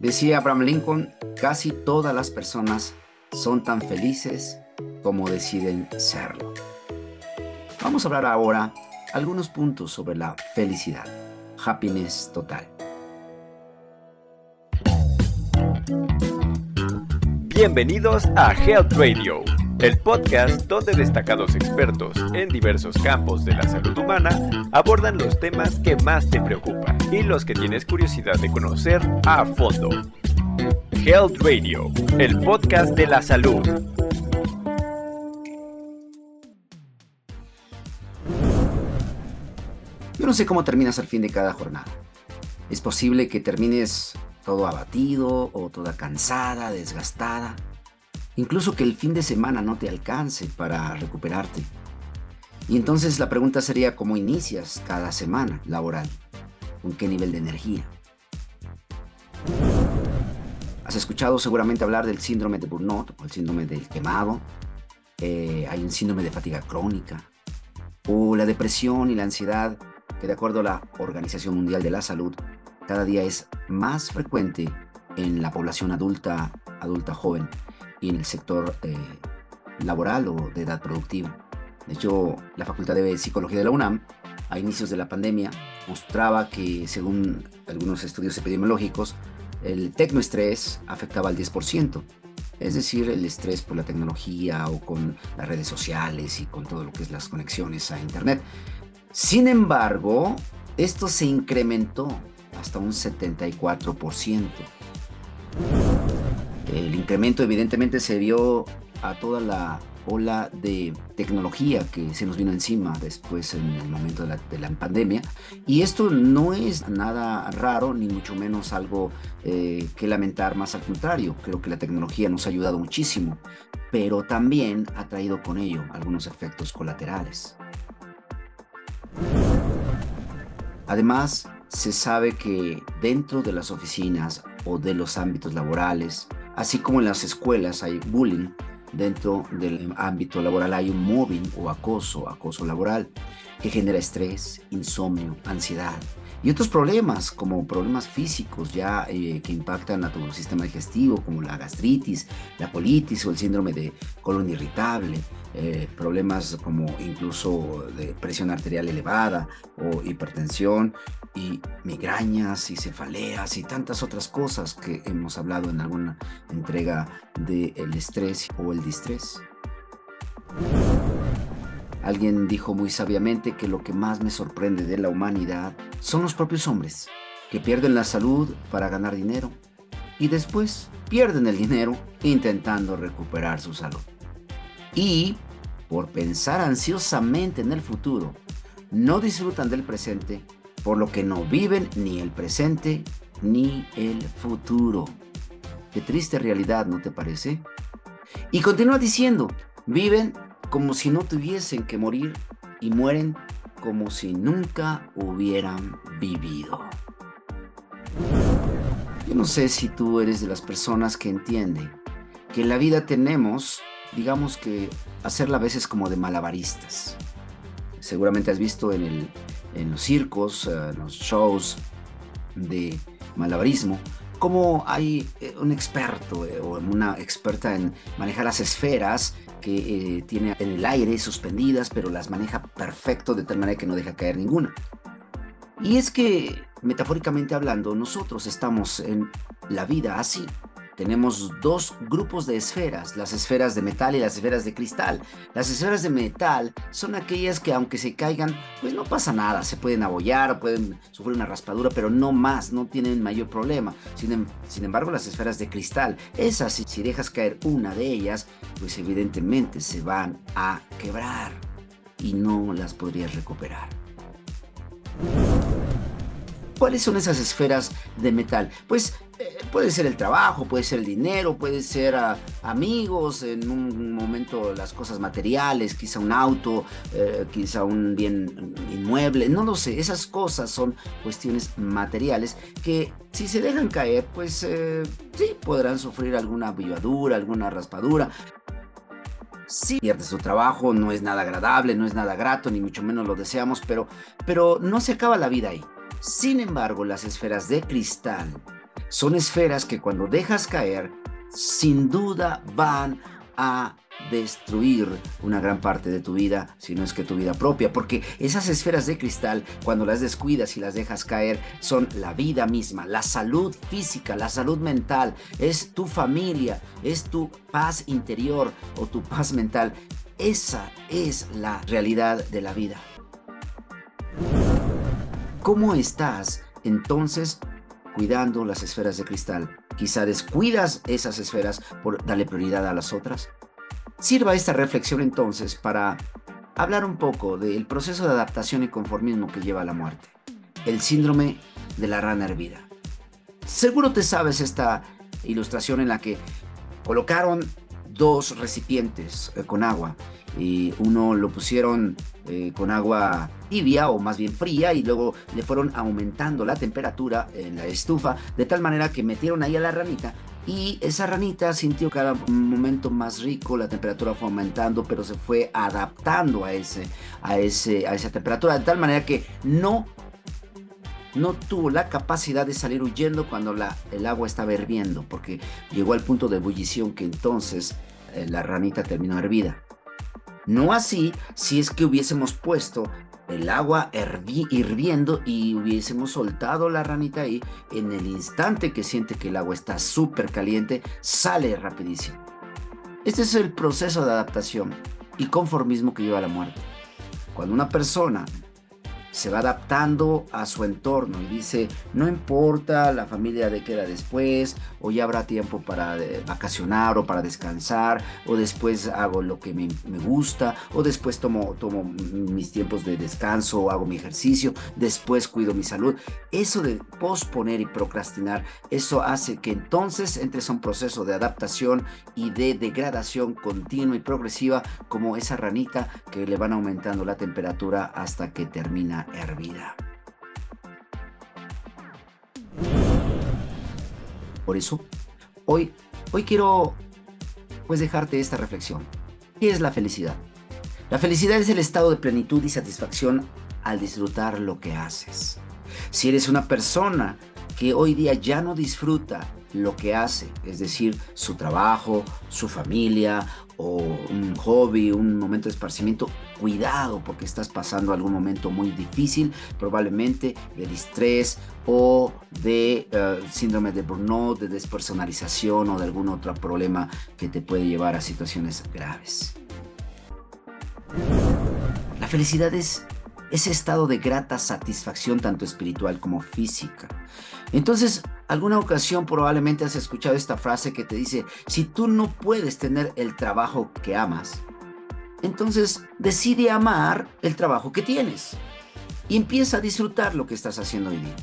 Decía Abraham Lincoln, casi todas las personas son tan felices como deciden serlo. Vamos a hablar ahora algunos puntos sobre la felicidad, happiness total. Bienvenidos a Health Radio, el podcast donde destacados expertos en diversos campos de la salud humana abordan los temas que más te preocupan y los que tienes curiosidad de conocer a fondo. Health Radio, el podcast de la salud. Yo no sé cómo terminas al fin de cada jornada. Es posible que termines todo abatido o toda cansada, desgastada. Incluso que el fin de semana no te alcance para recuperarte. Y entonces la pregunta sería cómo inicias cada semana laboral, con qué nivel de energía. Has escuchado seguramente hablar del síndrome de burnout o el síndrome del quemado. Eh, hay un síndrome de fatiga crónica o la depresión y la ansiedad que de acuerdo a la Organización Mundial de la Salud cada día es más frecuente en la población adulta, adulta joven y en el sector eh, laboral o de edad productiva. De hecho, la Facultad de Psicología de la UNAM, a inicios de la pandemia, mostraba que, según algunos estudios epidemiológicos, el tecnoestrés afectaba al 10%. Es decir, el estrés por la tecnología o con las redes sociales y con todo lo que es las conexiones a Internet. Sin embargo, esto se incrementó hasta un 74%. El incremento evidentemente se vio a toda la ola de tecnología que se nos vino encima después en el momento de la, pandemia. Y esto no es nada raro, ni mucho menos algo eh, que lamentar, más al contrario, creo que la tecnología nos ha ayudado muchísimo, pero también ha traído con ello algunos efectos colaterales. Además, se sabe que dentro de las oficinas o de los ámbitos laborales, así como en las escuelas hay bullying, dentro del ámbito laboral hay un mobbing o acoso, acoso laboral, que genera estrés, insomnio, ansiedad, y otros problemas, como problemas físicos ya eh, que impactan a el sistema digestivo, como la gastritis, la colitis o el síndrome de colon irritable, eh, problemas como incluso de presión arterial elevada o hipertensión y migrañas y cefaleas y tantas otras cosas que hemos hablado en alguna entrega del estrés o el distrés. Alguien dijo muy sabiamente que lo que más me sorprende de la humanidad son los propios hombres, que pierden la salud para ganar dinero y después pierden el dinero intentando recuperar su salud. Y, por pensar ansiosamente en el futuro, no disfrutan del presente, por lo que no viven ni el presente ni el futuro. Qué triste realidad, ¿no te parece? Y continúa diciendo, viven como si no tuviesen que morir y mueren como si nunca hubieran vivido. Yo no sé si tú eres de las personas que entienden que en la vida tenemos, digamos que, hacerla a veces como de malabaristas. Seguramente has visto en, el, en los circos, eh, en los shows de malabarismo, cómo hay eh, un experto eh, o una experta en manejar las esferas que eh, tiene en el aire suspendidas, pero las maneja perfecto de tal manera que no deja caer ninguna. Y es que, metafóricamente hablando, nosotros estamos en la vida así, tenemos dos grupos de esferas, las esferas de metal y las esferas de cristal. Las esferas de metal son aquellas que aunque se caigan, pues no pasa nada, se pueden abollar, pueden sufrir una raspadura, pero no más, no tienen mayor problema. Sin, em, embargo, las esferas de cristal, esas si dejas caer una de ellas, pues evidentemente se van a quebrar y no las podrías recuperar. ¿Cuáles son esas esferas de metal? Pues eh, puede ser el trabajo, puede ser el dinero, puede ser amigos, en un momento las cosas materiales, quizá un auto, eh, quizá un bien inmueble, no lo sé, esas cosas son cuestiones materiales que si se dejan caer, pues eh, sí, podrán sufrir alguna avivadura, alguna raspadura, si pierdes tu trabajo, no es nada agradable, no es nada grato, ni mucho menos lo deseamos, pero, pero no se acaba la vida ahí. Sin embargo, las esferas de cristal son esferas que cuando dejas caer, sin duda van a destruir una gran parte de tu vida, si no es que tu vida propia, porque esas esferas de cristal, cuando las descuidas y las dejas caer, son la vida misma, la salud física, la salud mental, es tu familia, es tu paz interior o tu paz mental. Esa es la realidad de la vida. ¿Cómo estás entonces cuidando las esferas de cristal? Quizá descuidas esas esferas por darle prioridad a las otras. Sirva esta reflexión entonces para hablar un poco del proceso de adaptación y conformismo que lleva a la muerte, el síndrome de la rana hervida. Seguro te sabes esta ilustración en la que colocaron dos recipientes eh, con agua y uno lo pusieron eh, con agua tibia o más bien fría y luego le fueron aumentando la temperatura en la estufa de tal manera que metieron ahí a la ranita y esa ranita sintió cada momento más rico, la temperatura fue aumentando, pero se fue adaptando a, ese, a, ese, a esa temperatura, de tal manera que no, no tuvo la capacidad de salir huyendo cuando el agua estaba hirviendo, porque llegó al punto de ebullición que entonces eh, la ranita terminó hervida. No así si es que hubiésemos puesto el agua hirviendo y hubiésemos soltado la ranita ahí, en el instante que siente que el agua está súper caliente, sale rapidísimo. Este es el proceso de adaptación y conformismo que lleva a la muerte. Cuando una persona se va adaptando a su entorno y dice, no importa la familia de queda después, o ya habrá tiempo para eh, vacacionar o para descansar, o después hago lo que me, gusta, o después tomo, tomo mis tiempos de descanso, o hago mi ejercicio, después cuido mi salud. Eso de posponer y procrastinar, eso hace que entonces entres a un proceso de adaptación y de degradación continua y progresiva como esa ranita que le van aumentando la temperatura hasta que termina hervida. Por eso, hoy, hoy quiero pues dejarte esta reflexión. ¿Qué es la felicidad? La felicidad es el estado de plenitud y satisfacción al disfrutar lo que haces. Si eres una persona que hoy día ya no disfruta lo que hace, es decir, su trabajo, su familia o un hobby, un momento de esparcimiento, cuidado porque estás pasando algún momento muy difícil, probablemente de estrés o de eh, síndrome de burnout, de despersonalización o de algún otro problema que te puede llevar a situaciones graves. La felicidad es ese estado de grata satisfacción tanto espiritual como física. Entonces, alguna ocasión probablemente has escuchado esta frase que te dice, si tú no puedes tener el trabajo que amas, entonces decide amar el trabajo que tienes y empieza a disfrutar lo que estás haciendo hoy día.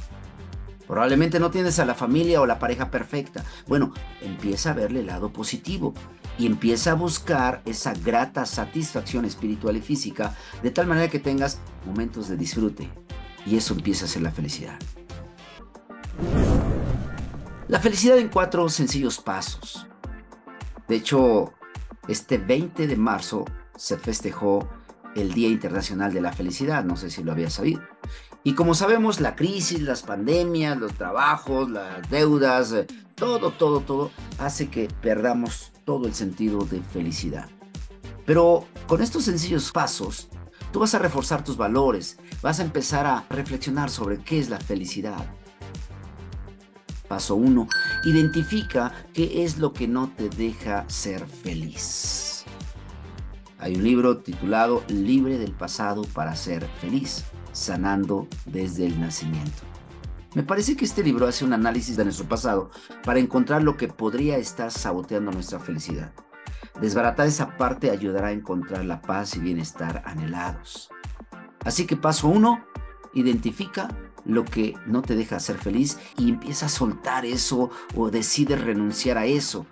Probablemente no tienes a la familia o la pareja perfecta. Bueno, empieza a verle el lado positivo y empieza a buscar esa grata satisfacción espiritual y física de tal manera que tengas momentos de disfrute. Y eso empieza a ser la felicidad. La felicidad en cuatro sencillos pasos. De hecho, este 20 de marzo se festejó el Día Internacional de la Felicidad, no sé si lo había sabido. Y como sabemos, la crisis, las pandemias, los trabajos, las deudas, eh, todo, todo, todo hace que perdamos todo el sentido de felicidad. Pero con estos sencillos pasos, tú vas a reforzar tus valores, vas a empezar a reflexionar sobre qué es la felicidad. Paso 1. Identifica qué es lo que no te deja ser feliz. Hay un libro titulado Libre del pasado para ser feliz, sanando desde el nacimiento. Me parece que este libro hace un análisis de nuestro pasado para encontrar lo que podría estar saboteando nuestra felicidad. Desbaratar esa parte ayudará a encontrar la paz y bienestar anhelados. Así que paso uno, identifica lo que no te deja ser feliz y empieza a soltar eso o decide renunciar a eso.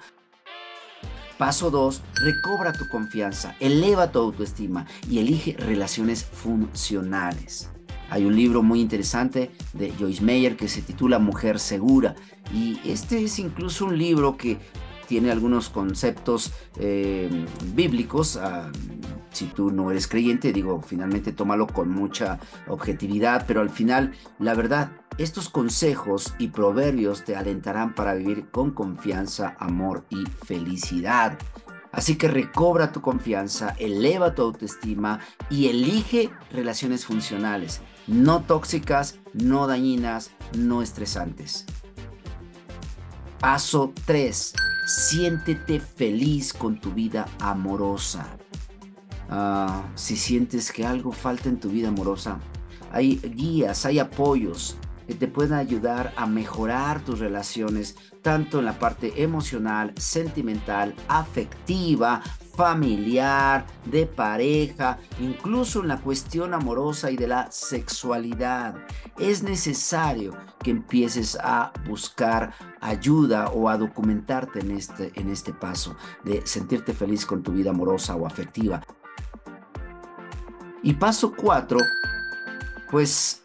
Paso 2. Recobra tu confianza, eleva tu autoestima y elige relaciones funcionales. Hay un libro muy interesante de Joyce Meyer que se titula Mujer Segura y este es incluso un libro que tiene algunos conceptos eh, bíblicos, ah, si tú no eres creyente, digo, finalmente tómalo con mucha objetividad, pero al final, la verdad, estos consejos y proverbios te alentarán para vivir con confianza, amor y felicidad. Así que recobra tu confianza, eleva tu autoestima y elige relaciones funcionales, no tóxicas, no dañinas, no estresantes. Paso 3. Siéntete feliz con tu vida amorosa. Ah, si sientes que algo falta en tu vida amorosa, hay guías, hay apoyos que te pueden ayudar a mejorar tus relaciones, tanto en la parte emocional, sentimental, afectiva, familiar, de pareja, incluso en la cuestión amorosa y de la sexualidad. Es necesario que empieces a buscar ayuda o a documentarte en este, en este paso de sentirte feliz con tu vida amorosa o afectiva. Y paso cuatro, pues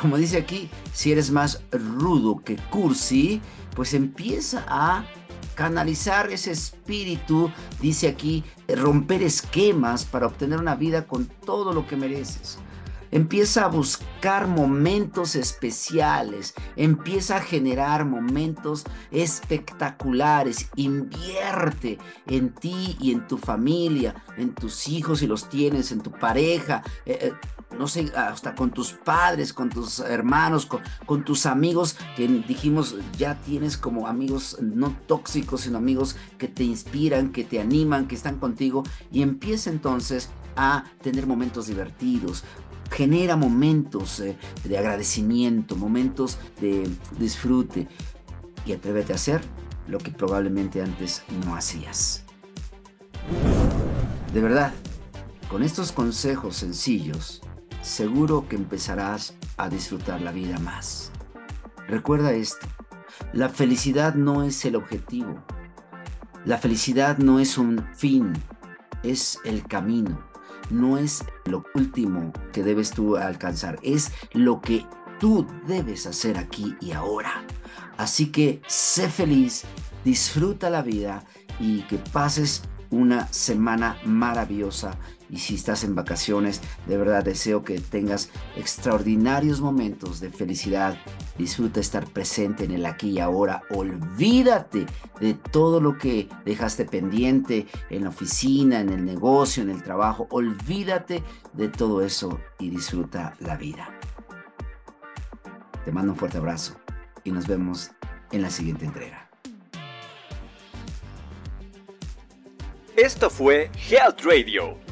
como dice aquí, si eres más rudo que cursi, pues empieza a canalizar ese espíritu, dice aquí, romper esquemas para obtener una vida con todo lo que mereces. Empieza a buscar momentos especiales, empieza a generar momentos espectaculares, invierte en ti y en tu familia, en tus hijos si los tienes, en tu pareja, eh, eh, no sé, hasta con tus padres, con tus hermanos, con, tus amigos, que dijimos ya tienes como amigos no tóxicos, sino amigos que te inspiran, que te animan, que están contigo, y empieza entonces a tener momentos divertidos, genera momentos eh, de agradecimiento, momentos de disfrute y atrévete a hacer lo que probablemente antes no hacías. De verdad, con estos consejos sencillos, seguro que empezarás a disfrutar la vida más. Recuerda esto, la felicidad no es el objetivo, la felicidad no es un fin, es el camino no es lo último que debes tú alcanzar, es lo que tú debes hacer aquí y ahora. Así que sé feliz, disfruta la vida y que pases una semana maravillosa y si estás en vacaciones, de verdad deseo que tengas extraordinarios momentos de felicidad. Disfruta estar presente en el aquí y ahora. Olvídate de todo lo que dejaste pendiente en la oficina, en el negocio, en el trabajo. Olvídate de todo eso y disfruta la vida. Te mando un fuerte abrazo y nos vemos en la siguiente entrega. Esto fue Health Radio